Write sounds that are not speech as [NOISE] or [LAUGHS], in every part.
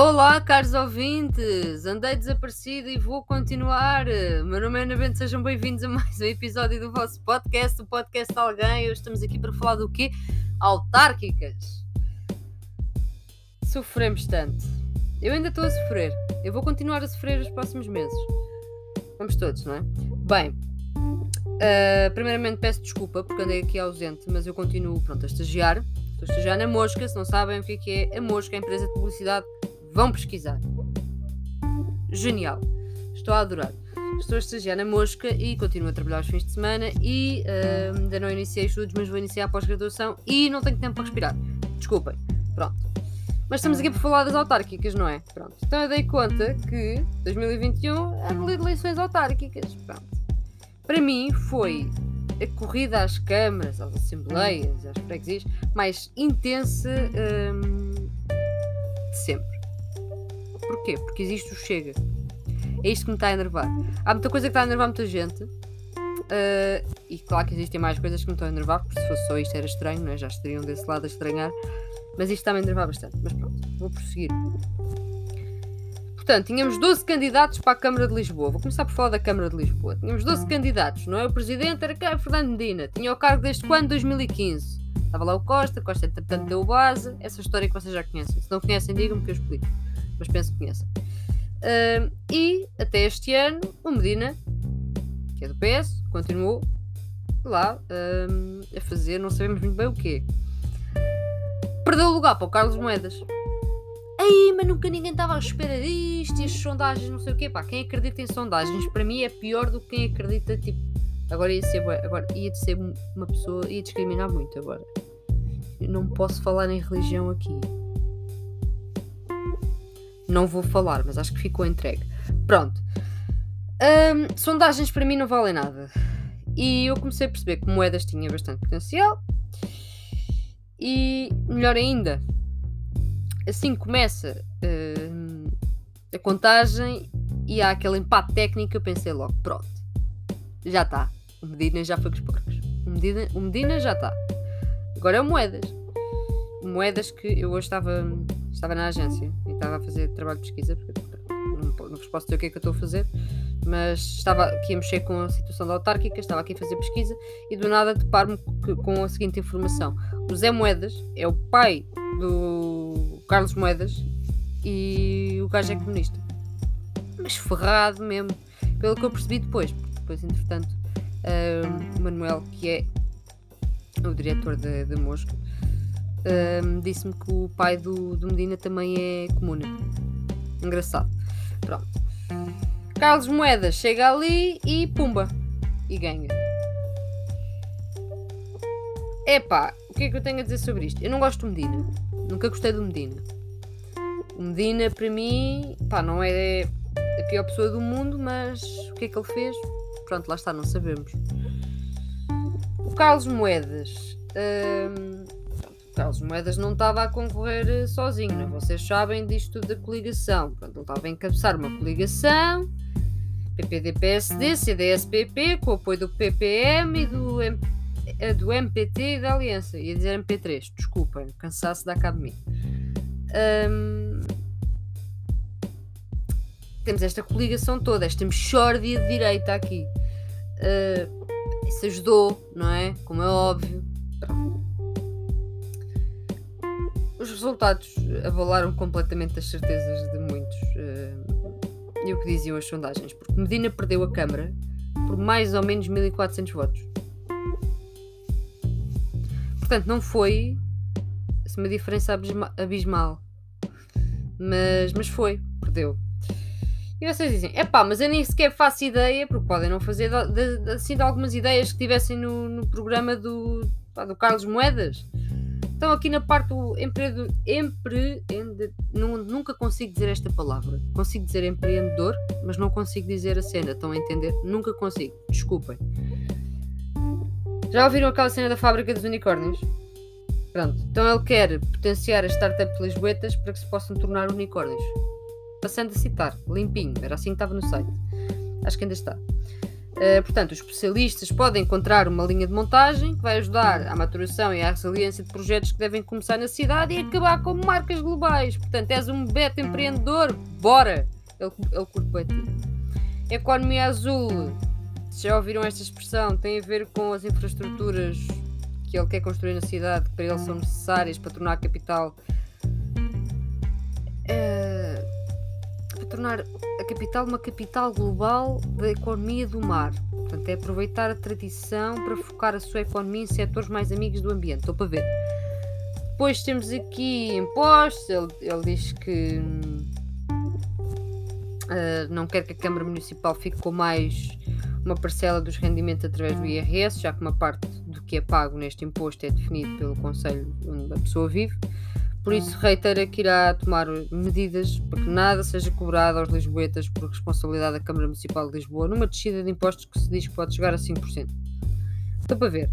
Olá, caros ouvintes! Andei desaparecido e vou continuar. Meu nome é Ana Bento, sejam bem-vindos a mais um episódio do vosso podcast, o podcast de alguém. Hoje estamos aqui para falar do quê? Autárquicas. Sofremos tanto. Eu ainda estou a sofrer. Eu vou continuar a sofrer os próximos meses. Vamos todos, não é? Bem, uh, primeiramente peço desculpa porque andei aqui ausente, mas eu continuo pronto, a estagiar. Estou a estagiar na Mosca. Se não sabem o que é, que é a Mosca, a empresa de publicidade Vão pesquisar. Genial. Estou a adorar. Estou a estagiar na Mosca e continuo a trabalhar aos fins de semana e uh, ainda não iniciei estudos, mas vou iniciar a pós-graduação e não tenho tempo para respirar. Desculpem. Pronto. Mas estamos aqui para falar das autárquicas, não é? Pronto. Então eu dei conta que 2021 é de eleições autárquicas. Pronto. Para mim foi a corrida às câmaras, às assembleias, às freguesias mais intensa um, de sempre. Porquê? Porque existe o Chega. É isto que me está a enervar. Há muita coisa que está a enervar muita gente. Uh, e claro que existem mais coisas que me estão a enervar, porque se fosse só isto era estranho, não é? já estariam desse lado a estranhar. Mas isto está-me a enervar bastante. Mas pronto, vou prosseguir. Portanto, tínhamos 12 candidatos para a Câmara de Lisboa. Vou começar por falar da Câmara de Lisboa. Tínhamos 12 candidatos, não é? O presidente era? Fernando Medina. Tinha o cargo desde quando? 2015. Estava lá o Costa, Costa entretanto deu base. Essa história que vocês já conhecem. Se não conhecem, digam-me que eu explico mas penso que conheçam. Uh, e até este ano, o Medina, que é do PS, continuou lá uh, a fazer, não sabemos muito bem o quê. Perdeu o lugar para o Carlos Moedas. Aí, mas nunca ninguém estava à espera disto e as sondagens, não sei o quê. Pá, quem acredita em sondagens, para mim é pior do que quem acredita, tipo. Agora ia ser, agora ia ser uma pessoa, ia discriminar muito agora. Eu não posso falar em religião aqui não vou falar, mas acho que ficou entregue. Pronto. Sondagens para mim não valem nada. E eu comecei a perceber que moedas tinha bastante potencial. E melhor ainda, assim começa a contagem e há aquele empate técnico, eu pensei logo, pronto, já está. O Medina já foi com os porcos. O Medina, o Medina já está. Agora é o Moedas. Moedas que eu hoje estava estava na agência estava a fazer trabalho de pesquisa, porque não, vos posso dizer o que é que eu estou a fazer, mas estava aqui a mexer com a situação da autárquica, estava aqui a fazer pesquisa e do nada deparo-me com a seguinte informação: o Zé Moedas é o pai do Carlos Moedas e o gajo é comunista. Mas ferrado mesmo, pelo que eu percebi depois, depois, entretanto, o Manuel, que é o diretor da Mosca, um, disse-me que o pai do, do Medina também é comuna. Engraçado. Pronto. Carlos Moedas chega ali e pumba. E ganha. Epá, o que é que eu tenho a dizer sobre isto? Eu não gosto do Medina. Nunca gostei do Medina. O Medina, para mim, pá, não é a pior pessoa do mundo, mas o que é que ele fez? Pronto, lá está, não sabemos. O Carlos Moedas. Carlos Moedas não estava a concorrer eh, sozinho, não? É? vocês sabem disto da coligação. Portanto, ele estava a encabeçar uma coligação PPD-PSD, CDS-PP, com o apoio do PPM e do, M eh, do MPT e da Aliança. Ia dizer MP3, desculpem, cansaço da academia. Temos esta coligação toda, esta mexórdia de direita aqui. Uh, isso ajudou, não é? Como é óbvio. Os resultados avalaram completamente as certezas de muitos uh, e o que diziam as sondagens, porque Medina perdeu a Câmara por mais ou menos 1400 votos. Portanto, não foi uma diferença abismal, mas, mas foi, perdeu. E vocês dizem, é pá, mas eu nem sequer faço ideia, porque podem não fazer de, de, assim de algumas ideias que tivessem no, no programa do, do Carlos Moedas. Então, aqui na parte do empreendedor, empreende, nunca consigo dizer esta palavra. Consigo dizer empreendedor, mas não consigo dizer a cena. Estão a entender? Nunca consigo. Desculpem. Já ouviram aquela cena da fábrica dos unicórnios? Pronto. Então ele quer potenciar as startups lisboetas para que se possam tornar unicórnios. Passando a citar, limpinho, era assim que estava no site. Acho que ainda está. Uh, portanto, os especialistas podem encontrar uma linha de montagem que vai ajudar à maturação e à resiliência de projetos que devem começar na cidade e acabar com marcas globais. Portanto, és um beta empreendedor? Bora! Ele, ele curte Economia azul. Já ouviram esta expressão? Tem a ver com as infraestruturas que ele quer construir na cidade, que para ele são necessárias para tornar a capital. Para tornar a capital uma capital global da economia do mar. Portanto, é aproveitar a tradição para focar a sua economia em setores mais amigos do ambiente. Estou para ver. Depois temos aqui impostos. Ele, ele diz que uh, não quer que a Câmara Municipal fique com mais uma parcela dos rendimentos através do IRS, já que uma parte do que é pago neste imposto é definido pelo Conselho onde a pessoa vive. Por isso, reitera que irá tomar medidas para que nada seja cobrado aos lisboetas por responsabilidade da Câmara Municipal de Lisboa numa descida de impostos que se diz que pode chegar a 5%. Estou para ver.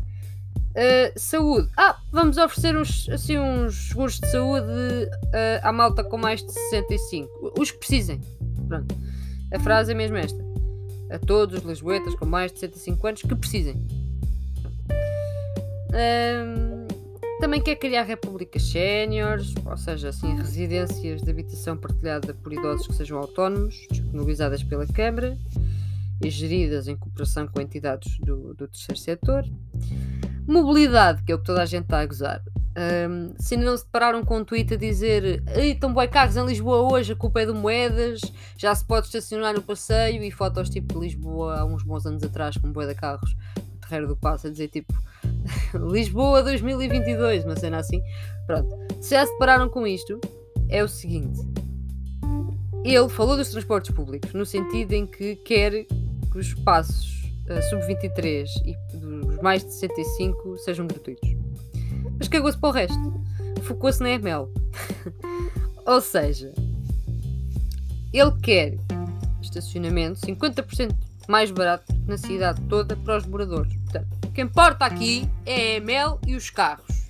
Uh, saúde. Ah, vamos oferecer uns, assim, uns seguros de saúde uh, à malta com mais de 65. Os que precisem. Pronto. A frase é mesmo esta a todos os lisboetas com mais de 65 anos que precisem. Um, também quer criar repúblicas séniores, ou seja, assim, residências de habitação partilhada por idosos que sejam autónomos, disponibilizadas pela Câmara e geridas em cooperação com entidades do, do terceiro setor. Mobilidade, que é o que toda a gente está a gozar. Um, se ainda não se depararam com um tweet a dizer estão boi carros em Lisboa hoje, a culpa é de moedas, já se pode estacionar no passeio e fotos tipo de Lisboa há uns bons anos atrás com boi de carros, o terreiro do passo a dizer tipo [LAUGHS] Lisboa 2022, uma cena assim. Pronto, se já se depararam com isto, é o seguinte: ele falou dos transportes públicos no sentido em que quer que os espaços uh, sub-23 e dos mais de 65 sejam gratuitos mas cagou-se para o resto. Focou-se na ML. [LAUGHS] Ou seja, ele quer estacionamento 50% mais barato na cidade toda para os moradores. Que importa aqui é a ML e os carros.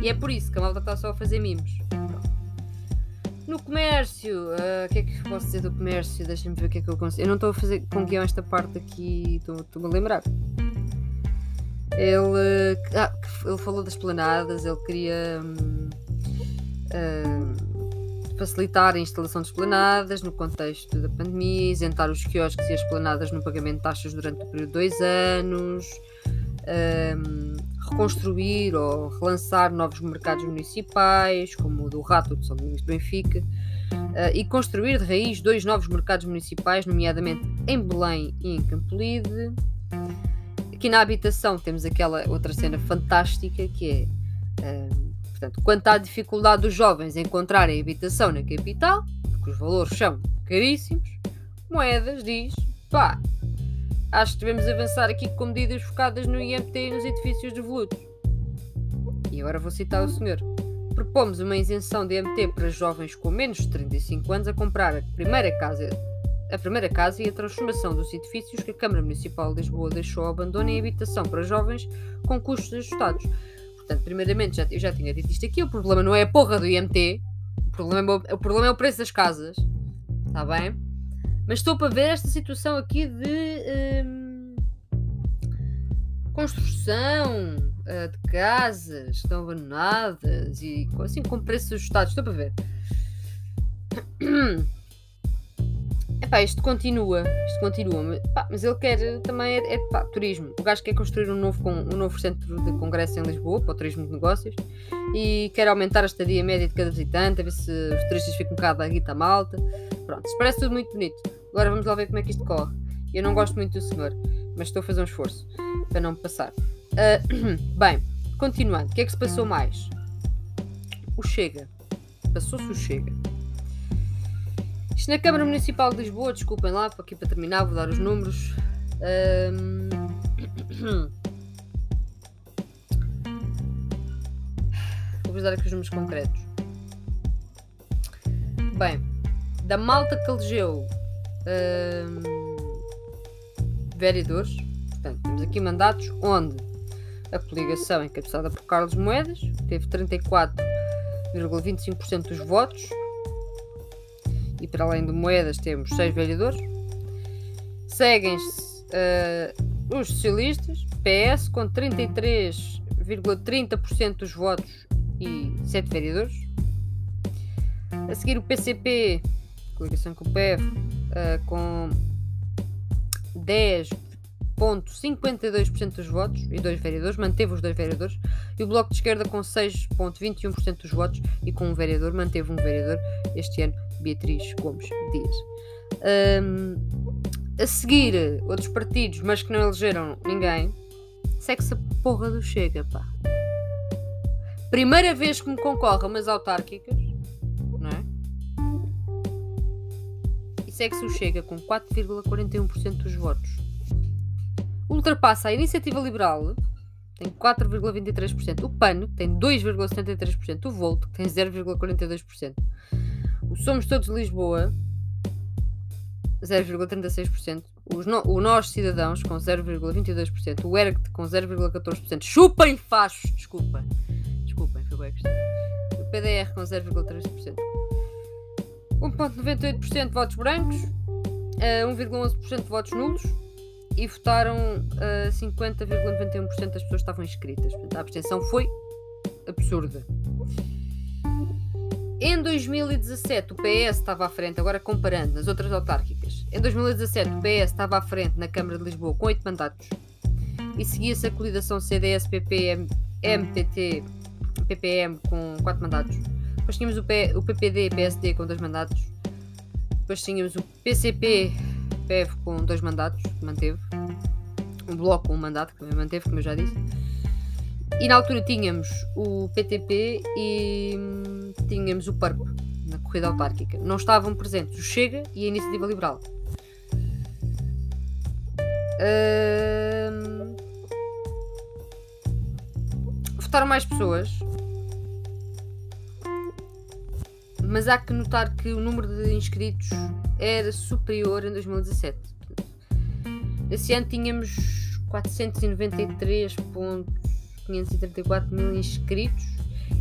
E é por isso que a malta está só a fazer mimos. No comércio, ah, o uh, que é que posso dizer do comércio? Deixem-me ver o que é que eu consigo. Eu não estou a fazer com guião esta parte aqui, estou-me a lembrar. Ele, ah, ele falou das planadas, ele queria hum, uh, facilitar a instalação de esplanadas no contexto da pandemia, isentar os quiosques e as planadas no pagamento de taxas durante o período de dois anos, um, reconstruir ou relançar novos mercados municipais, como o do Rato de São Domingos de Benfica, uh, e construir de raiz dois novos mercados municipais, nomeadamente em Belém e em Campolide. Aqui na habitação temos aquela outra cena fantástica que é, uh, portanto, quanto à dificuldade dos jovens encontrarem habitação na capital, porque os valores são caríssimos, Moedas diz, pá, acho que devemos avançar aqui com medidas focadas no IMT e nos edifícios devolutos. E agora vou citar o senhor. Propomos uma isenção de IMT para jovens com menos de 35 anos a comprar a primeira casa a primeira casa e a transformação dos edifícios que a Câmara Municipal de Lisboa deixou ao abandono em habitação para jovens com custos ajustados. Portanto, primeiramente, já, eu já tinha dito isto aqui, o problema não é a porra do IMT, o problema, é o, o problema é o preço das casas, está bem? Mas estou para ver esta situação aqui de hum, construção uh, de casas que estão abandonadas e assim com preços ajustados, estou para ver. [CLEARS THROAT] Epá, isto continua, isto continua, pá, mas ele quer também é, é pá, turismo. O gajo quer construir um novo, um novo centro de congresso em Lisboa para o turismo de negócios e quer aumentar a estadia média de cada visitante, a ver se os turistas ficam um bocado da guita malta. Pronto, parece tudo muito bonito. Agora vamos lá ver como é que isto corre. Eu não gosto muito do senhor, mas estou a fazer um esforço para não me passar. Uh, [CLEARS THROAT] bem, continuando, o que é que se passou mais? O Chega. Passou-se o Chega. Isto na Câmara Municipal de Lisboa, desculpem lá, aqui para terminar, vou dar os números. Um... [CLEARS THROAT] Vou-vos dar aqui os números concretos. Bem, da malta que elegeu um... vereadores, portanto, temos aqui mandatos onde a coligação encabeçada por Carlos Moedas teve 34,25% dos votos e para além de moedas temos seis vereadores. Seguem-se Uh, os socialistas, PS, com 33,30% dos votos e 7 vereadores. A seguir o PCP, coligação com o PF, uh, com 10,52% dos votos e dois vereadores, manteve os dois vereadores, e o Bloco de Esquerda com 6,21% dos votos e com um vereador, manteve um vereador este ano, Beatriz Gomes Dias. Um, a seguir, outros partidos, mas que não elegeram ninguém, segue-se a porra do Chega, pá. Primeira vez que me concorre a umas autárquicas, segue-se o Chega com 4,41% dos votos. Ultrapassa a Iniciativa Liberal, tem 4,23%. O PAN tem 2,73%. O Volto tem 0,42%. O Somos Todos Lisboa 0,36%, no, o Nós Cidadãos com 0,22%, o ERGT com 0,14%, chupem fachos, desculpa, desculpem, foi bem questão. O PDR com 0,3%, 1,98% de votos brancos, uh, 1,11% de votos nulos e votaram uh, 50,91% das pessoas que estavam inscritas. Portanto, a abstenção foi absurda. Em 2017 o PS estava à frente, agora comparando nas outras autárquicas. Em 2017 o PS estava à frente na Câmara de Lisboa com 8 mandatos e seguia-se a coligação CDS-PP, MTT, PPM com 4 mandatos. Depois tínhamos o, P, o PPD PSD com 2 mandatos. Depois tínhamos o PCP PF com 2 mandatos, que manteve. Um bloco com um mandato, que manteve, como eu já disse. E na altura tínhamos o PTP e hum, tínhamos o PARP na corrida autárquica. Não estavam presentes o Chega e a Iniciativa Liberal. Hum... Votaram mais pessoas, mas há que notar que o número de inscritos era superior em 2017. Esse ano tínhamos 493 pontos 534 mil inscritos.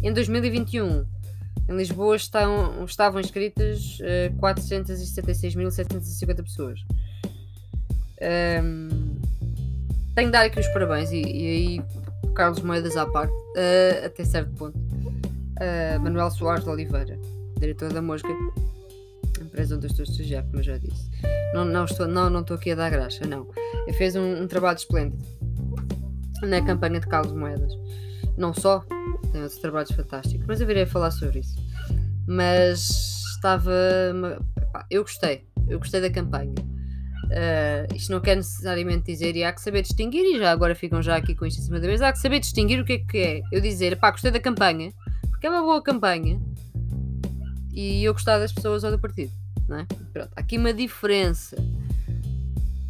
Em 2021, em Lisboa estão, estavam inscritas uh, 476.750 pessoas. Um, tenho de dar aqui os parabéns e, e aí Carlos Moedas à parte, uh, até certo ponto. Uh, Manuel Soares de Oliveira, diretor da Mosca, empresa onde eu estou a estagiar, como eu já disse. Não, não, estou, não, não estou aqui a dar graxa, não. Ele fez um, um trabalho esplêndido na campanha de Carlos Moedas. Não só, tem outros trabalhos fantásticos, mas eu virei falar sobre isso. Mas estava. Eu gostei, eu gostei da campanha. Uh, isto não quer necessariamente dizer, e há que saber distinguir, e já agora ficam já aqui com isto em cima da mesa, há que saber distinguir o que é que é. Eu dizer, pá, gostei da campanha, porque é uma boa campanha, e eu gostar das pessoas ou do partido. Não é? Pronto, aqui uma diferença.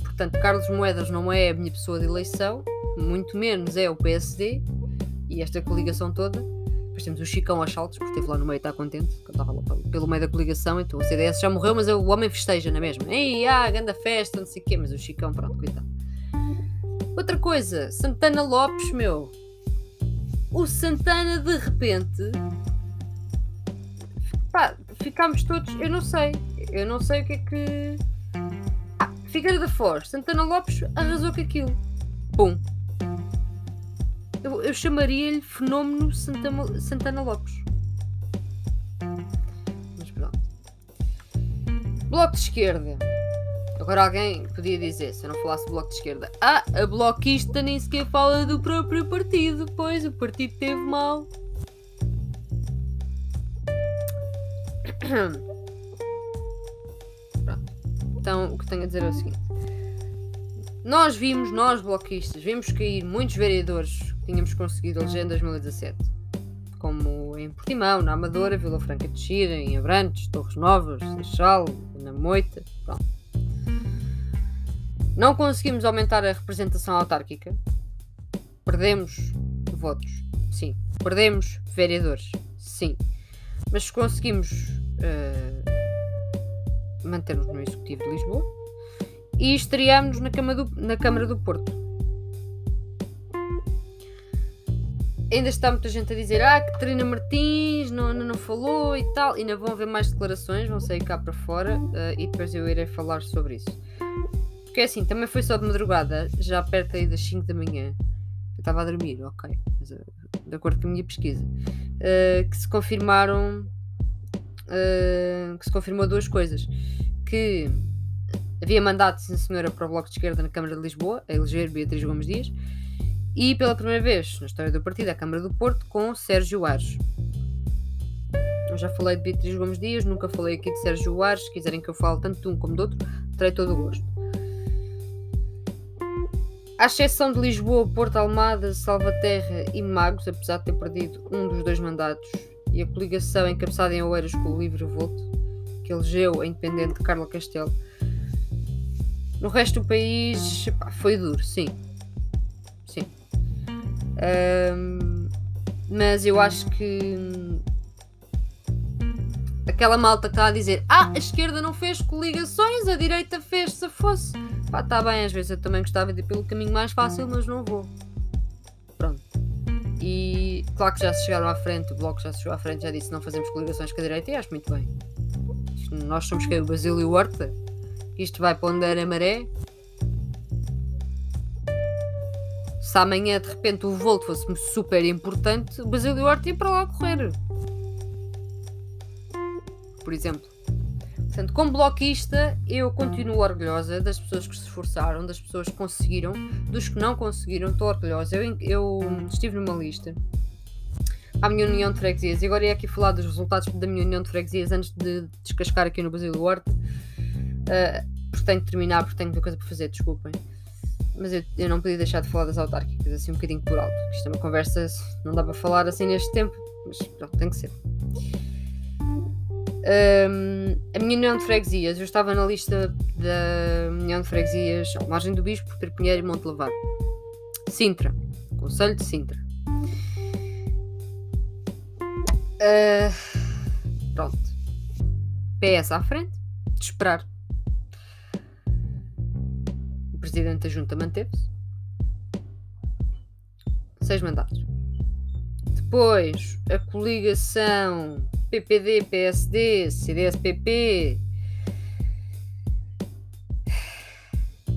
Portanto, Carlos Moedas não é a minha pessoa de eleição, muito menos é o PSD e esta coligação toda. Depois temos o Chicão aos saltos, porque esteve lá no meio e está contente, que estava lá pelo meio da coligação, então o CDS já morreu, mas o homem festeja, não é mesmo? Ei, ah, grande festa, não sei o quê, mas o Chicão, pronto, coitado. Outra coisa, Santana Lopes, meu. O Santana de repente. Ficámos todos. Eu não sei. Eu não sei o que é que. Ah, Figueira da Foz, Santana Lopes arrasou com aquilo. Pum. Eu, eu chamaria-lhe fenómeno Santana, Santana Lopes. Mas pronto. Bloco de esquerda. Agora alguém podia dizer, se eu não falasse bloco de esquerda, ah, a bloquista nem sequer fala do próprio partido, pois o partido teve mal. Pronto. Então o que tenho a dizer é o seguinte. Nós vimos, nós bloquistas, vimos cair muitos vereadores tínhamos conseguido eleger em 2017. Como em Portimão, na Amadora, Vila Franca de Xira, em Abrantes, Torres Novas, Seixal, na Moita. Pronto. Não conseguimos aumentar a representação autárquica. Perdemos votos, sim. Perdemos vereadores, sim. Mas conseguimos uh, manter-nos no Executivo de Lisboa e estreámos na Câmara do, na Câmara do Porto. ainda está muita gente a dizer ah, que Trina Martins não, não, não falou e tal. Ainda vão haver mais declarações, vão sair cá para fora uh, e depois eu irei falar sobre isso. Porque é assim, também foi só de madrugada, já perto aí das 5 da manhã. Eu estava a dormir, ok. Mas, uh, de acordo com a minha pesquisa. Uh, que se confirmaram. Uh, que se confirmou duas coisas. Que havia mandato, sim senhora, para o Bloco de Esquerda na Câmara de Lisboa, a eleger Beatriz Gomes Dias. E pela primeira vez na história do partido, a Câmara do Porto, com Sérgio Ares. Eu já falei de Beatriz Gomes Dias, nunca falei aqui de Sérgio Ares. Se quiserem que eu fale tanto de um como do outro, terei todo o gosto. À exceção de Lisboa, Porto Almada, Salvaterra e Magos, apesar de ter perdido um dos dois mandatos, e a coligação encabeçada em Oeiras com o Livre Voto, que elegeu a independente Carla Castelo. No resto do país, pá, foi duro, sim. Sim. Um, mas eu acho que aquela malta que está a dizer ah, a esquerda não fez coligações, a direita fez se fosse. Pá, está bem, às vezes eu também gostava de ir pelo caminho mais fácil, mas não vou. E claro que já se chegaram à frente, o Bloco já se chegou à frente, já disse não fazemos coligações com a direita e acho muito bem. Nós somos quem? O Basílio Horta? Isto vai para onde era maré? Se amanhã de repente o Volto fosse super importante, o Basílio Horta ia para lá correr. Por exemplo. Portanto, como bloquista, eu continuo orgulhosa das pessoas que se esforçaram, das pessoas que conseguiram, dos que não conseguiram, estou orgulhosa. Eu, eu estive numa lista à minha união de freguesias e agora ia aqui falar dos resultados da minha união de freguesias antes de descascar aqui no Brasil do Horto. Uh, porque tenho de terminar, porque tenho muita coisa para fazer, desculpem. Mas eu, eu, não podia deixar de falar das autárquicas, assim um bocadinho por alto. Isto é uma conversa, não dá para falar assim neste tempo, mas pronto, tem que ser. Um, a minha união de freguesias, eu estava na lista da união de freguesias à margem do Bispo, Perpinheiro e Montelevar. Sintra, Conselho de Sintra. Uh, pronto. PS à frente, de esperar. O presidente da junta manteve-se. Seis mandatos. Depois, a coligação PPD, PSD, CDS-PP.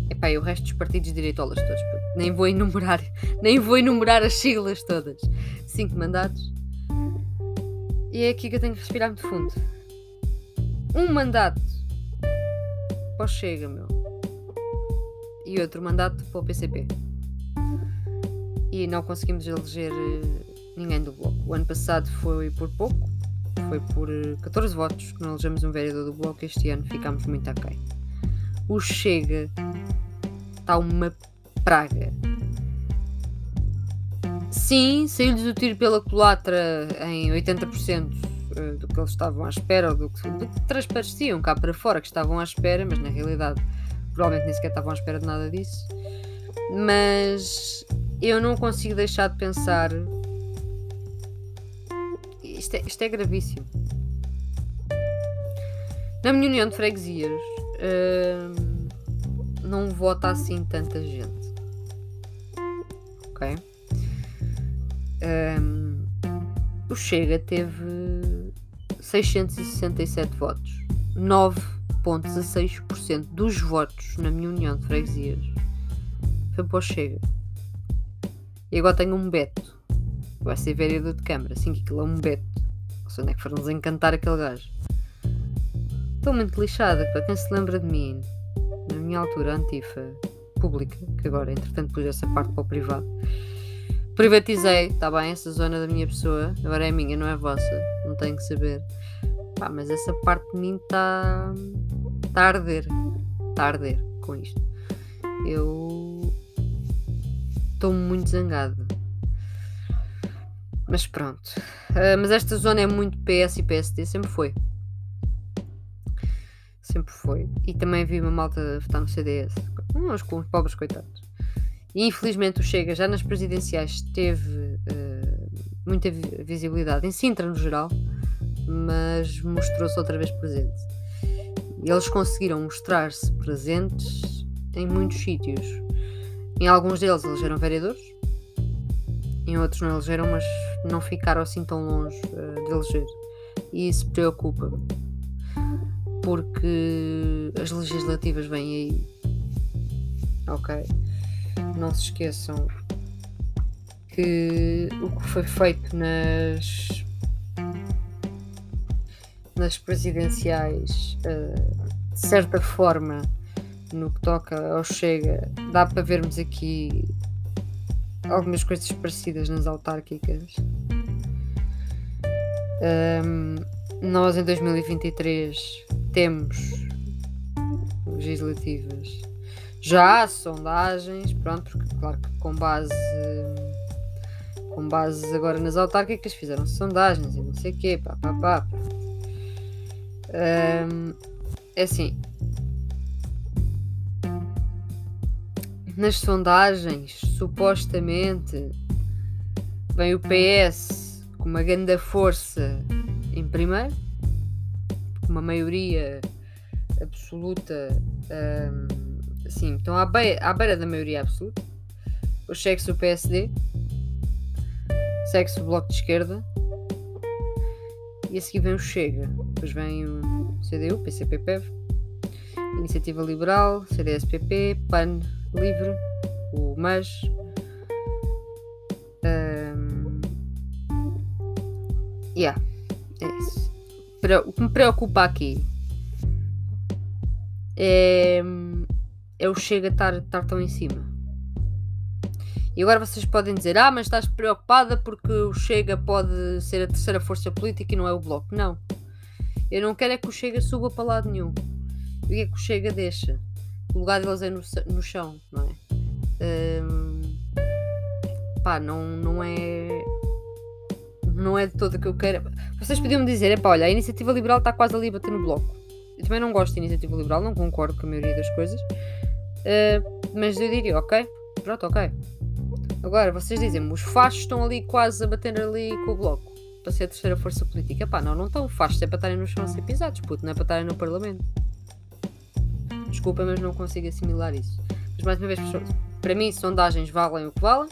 Epá, e o resto dos partidos direitolas todos. Nem vou enumerar, [LAUGHS] nem vou enumerar as siglas todas. Cinco mandatos. E é aqui que eu tenho que respirar muito fundo. Um mandato para o Chega, meu. E outro mandato para o PCP. E não conseguimos eleger eh, ninguém do Bloco. O ano passado foi por pouco foi por 14 eh, votos que não elegemos um vereador do Bloco. Este ano ficámos muito aquém. O Chega está uma praga. Sim, saiu-lhes o tiro pela culatra em 80% eh, do que eles estavam à espera, ou do que, do que transpareciam cá para fora que estavam à espera, mas na realidade provavelmente nem sequer estavam à espera de nada disso. Mas eu não consigo deixar de pensar isto é, isto é gravíssimo. Na minha união de freguesias uh, não vota assim tanta gente. Ok? Um, o Chega teve 667 votos. 9,16% dos votos na minha união de freguesias foi para o Chega. E agora tenho um Beto vai ser vereador de Câmara, assim que aquilo é um beto. Sei onde é que foram encantar aquele gajo. Estou muito lixada, para quem se lembra de mim, na minha altura antifa pública, que agora entretanto pus essa parte para o privado. Privatizei, está bem, essa zona da minha pessoa, agora é minha, não é vossa, não tenho que saber. Pá, mas essa parte de mim está. está a arder. Está a arder com isto. Eu. estou muito zangada mas pronto. Uh, mas esta zona é muito PS e PSD, sempre foi. Sempre foi. E também vi uma malta votar no CDS. Uns com os pobres coitados. E infelizmente o Chega já nas presidenciais teve uh, muita visibilidade em Sintra no geral, mas mostrou-se outra vez presente. E eles conseguiram mostrar-se presentes em muitos sítios. Em alguns deles elegeram vereadores, em outros não elegeram, mas não ficaram assim tão longe uh, de eleger. E isso preocupa-me. Porque as legislativas vêm aí ok? Não se esqueçam que o que foi feito nas nas presidenciais uh, de certa forma no que toca ao Chega dá para vermos aqui algumas coisas parecidas nas autárquicas um, nós em 2023 temos legislativas já há sondagens pronto, porque claro que com base com base agora nas autárquicas, fizeram sondagens e não sei o quê, pá, pá, pá. Um, é assim. Nas sondagens, supostamente, vem o PS com uma grande força em primeiro, com uma maioria absoluta, um, assim, estão à beira, à beira da maioria absoluta. O cheque o PSD, segue-se o Bloco de Esquerda e a seguir vem o Chega, depois vem o CDU, PCP-PEV, Iniciativa Liberal, CDS-PP, PAN, Livre, o MAS. Um, yeah, é isso. O que me preocupa aqui é, é o Chega estar, estar tão em cima. E agora vocês podem dizer: Ah, mas estás preocupada porque o Chega pode ser a terceira força política e não é o Bloco. Não. Eu não quero é que o Chega suba para lado nenhum. O que é que o Chega deixa? O lugar deles é no, no chão, não é? Um, pá, não, não é. Não é de todo o que eu quero. Vocês podiam me dizer: é pá, olha, a iniciativa liberal está quase ali a bater no Bloco. Eu também não gosto de iniciativa liberal, não concordo com a maioria das coisas. Uh, mas eu diria: ok, pronto, ok Agora, vocês dizem os fachos estão ali quase a bater ali com o bloco para ser a terceira força política. Pá, não, não estão. Fachos é para estarem no chão a ser pisados, puto, não é para estarem no Parlamento. Desculpa, mas não consigo assimilar isso. Mas mais uma vez, para mim, sondagens valem o que valem.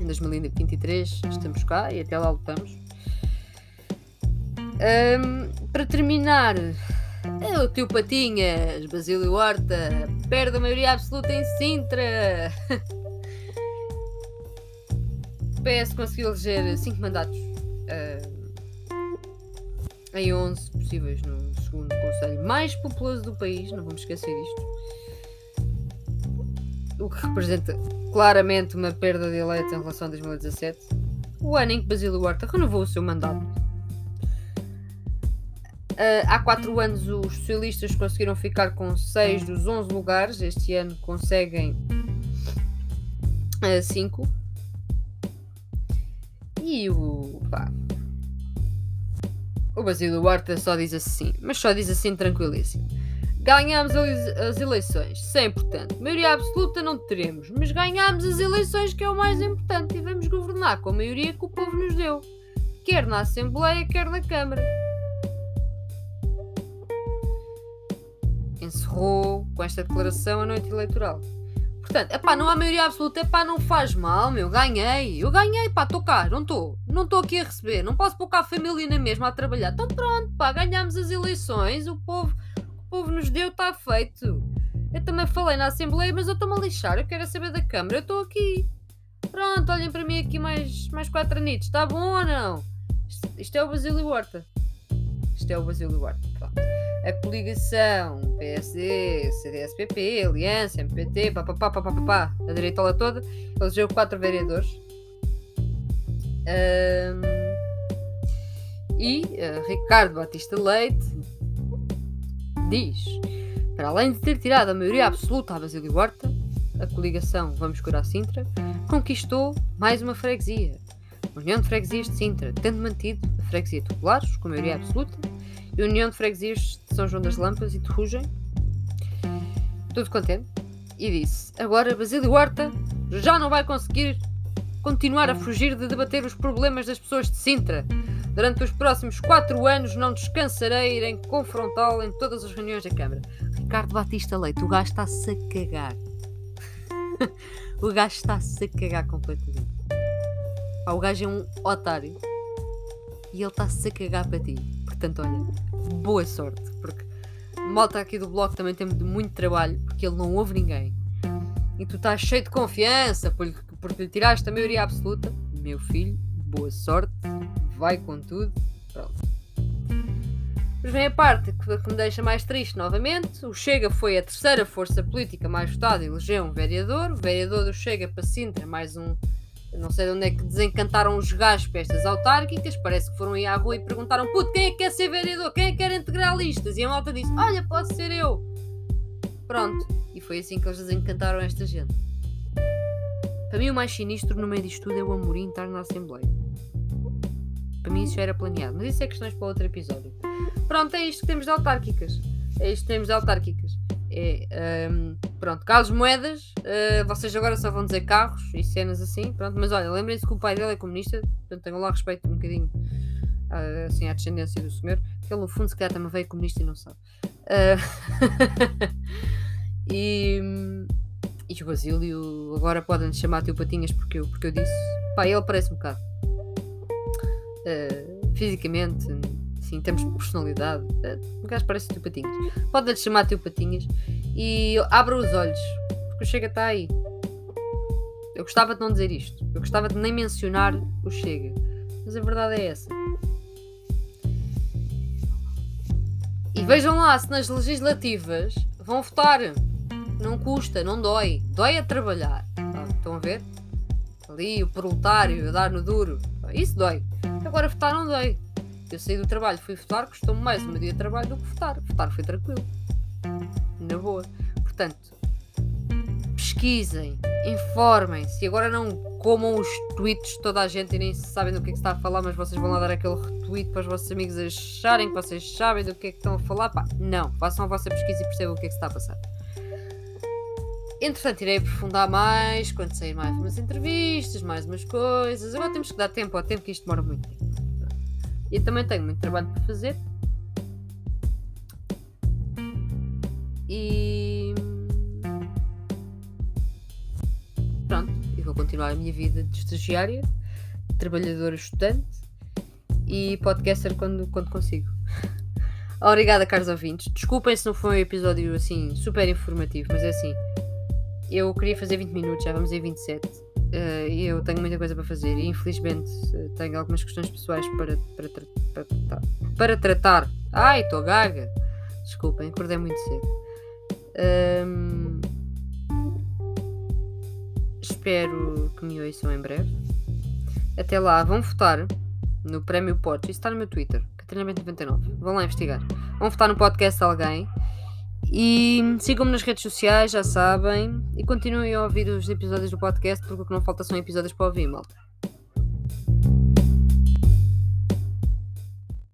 Em 2023 estamos cá e até lá lutamos. Um, para terminar, é o tio Patinhas, Basílio Horta, perde a maioria absoluta em Sintra. [LAUGHS] PS conseguiu eleger 5 mandatos em 11 possíveis no segundo conselho mais populoso do país, não vamos esquecer isto. O que representa claramente uma perda de eleitos em relação a 2017. O ano em que Basílio Horta renovou o seu mandato. Uh, há 4 anos os socialistas conseguiram ficar com 6 dos 11 lugares. Este ano conseguem 5. Uh, e o. pá. O Basílio Horta só diz assim, mas só diz assim tranquilíssimo. Ganhámos as eleições, isso é importante. Maioria absoluta não teremos, mas ganhámos as eleições que é o mais importante e vamos governar com a maioria que o povo nos deu, quer na Assembleia, quer na Câmara. Encerrou com esta declaração a noite eleitoral. Portanto, epá, não há maioria absoluta, epá, não faz mal, meu, ganhei. Eu ganhei, pá, estou cá, não estou. Não estou aqui a receber, não posso pôr cá a família na mesma a trabalhar. Então pronto, pá, ganhámos as eleições, o povo, o povo nos deu, está feito. Eu também falei na Assembleia, mas eu estou-me a lixar, eu quero saber da Câmara, eu estou aqui. Pronto, olhem para mim aqui mais, mais quatro anitos, está bom ou não? Isto, isto é o Basílio Horta. Isto é o Basílio Horta, pronto a coligação PSD, CDS-PP, Aliança, MPT, papapá, papapá, a direitola toda, elegeu quatro vereadores. Um, e uh, Ricardo Batista Leite diz: para além de ter tirado a maioria absoluta à Basílio Horta, a coligação Vamos Curar Sintra conquistou mais uma freguesia, a União de Freguesias de Sintra, tendo mantido a freguesia de Colares com maioria absoluta e União de Freguesias de São João das Lampas e de Rugem. Tudo contente. E disse: Agora Basílio Horta já não vai conseguir continuar a fugir de debater os problemas das pessoas de Sintra. Durante os próximos quatro anos não descansarei em confrontá-lo em todas as reuniões da Câmara. Ricardo Batista Leite, o gajo está-se a cagar. [LAUGHS] o gajo está-se a cagar completamente. o gajo é um otário. E ele está-se a cagar para ti. Portanto, olha, boa sorte, porque malta aqui do blog também tem muito trabalho, porque ele não ouve ninguém. e tu estás cheio de confiança porque, porque lhe tiraste a maioria absoluta, meu filho, boa sorte, vai com tudo. Pronto. Mas vem a parte que, que me deixa mais triste novamente. O Chega foi a terceira força política mais votada e elegeu um vereador. O vereador do Chega para Sintra, mais um. Não sei de onde é que desencantaram os gajos para estas autárquicas. Parece que foram aí à rua e perguntaram: Puto, quem é que quer ser vereador? Quem é que quer integrar listas? E a malta disse: Olha, posso ser eu. Pronto. E foi assim que eles desencantaram esta gente. Para mim, o mais sinistro no meio disto tudo é o Amorim estar na Assembleia. Para mim, isso já era planeado. Mas isso é questões para outro episódio. Pronto, é isto que temos de autárquicas. É isto que temos de autárquicas. É, um, pronto, Carlos Moedas, uh, vocês agora só vão dizer carros e cenas assim, pronto, mas olha, lembrem-se que o pai dele é comunista, portanto tenham lá respeito um bocadinho uh, assim, à descendência do senhor, que ele no fundo se calhar também veio comunista e não sabe. Uh, [LAUGHS] e, e o Basílio agora podem chamar tio Patinhas porque eu, porque eu disse, pá, ele parece um bocado. fisicamente, assim, em termos de personalidade. O gajo parece tio Patinhas. Pode-lhe chamar tio Patinhas e abra os olhos, porque o Chega está aí. Eu gostava de não dizer isto. Eu gostava de nem mencionar o Chega. Mas a verdade é essa. E vejam lá se nas legislativas vão votar. Não custa, não dói. Dói a trabalhar. Estão a ver? Ali o proletário a dar no duro. Isso dói. Agora votar não dói. Eu saí do trabalho, fui votar, custou-me mais meu dia de trabalho do que votar. Votar foi tranquilo. Na boa. Portanto, pesquisem, informem-se e agora não comam os tweets de toda a gente e nem sabem do que é que está a falar, mas vocês vão lá dar aquele retweet para os vossos amigos acharem que vocês sabem do que é que estão a falar. Pá, não, façam a vossa pesquisa e percebam o que é que está a passar. Entretanto, irei aprofundar mais quando sair mais umas entrevistas, mais umas coisas. Agora temos que dar tempo ao tempo, que isto demora muito tempo. E também tenho muito trabalho para fazer. E. Pronto, eu vou continuar a minha vida de estagiária, trabalhadora estudante e podcaster quando, quando consigo. [LAUGHS] Obrigada, caros ouvintes. Desculpem se não foi um episódio assim super informativo, mas é assim. Eu queria fazer 20 minutos, já vamos em 27 uh, eu tenho muita coisa para fazer e infelizmente uh, tenho algumas questões pessoais para, para, tra para, tra para tratar. Ai, estou gaga! Desculpem, acordei muito cedo. Um, espero que me ouçam em breve. Até lá, vão votar no Prémio Pods. Isso está no meu Twitter, Catarina99. Vão lá investigar. Vão votar no podcast de alguém e sigam-me nas redes sociais, já sabem. E continuem a ouvir os episódios do podcast, porque o que não falta são episódios para ouvir, malta.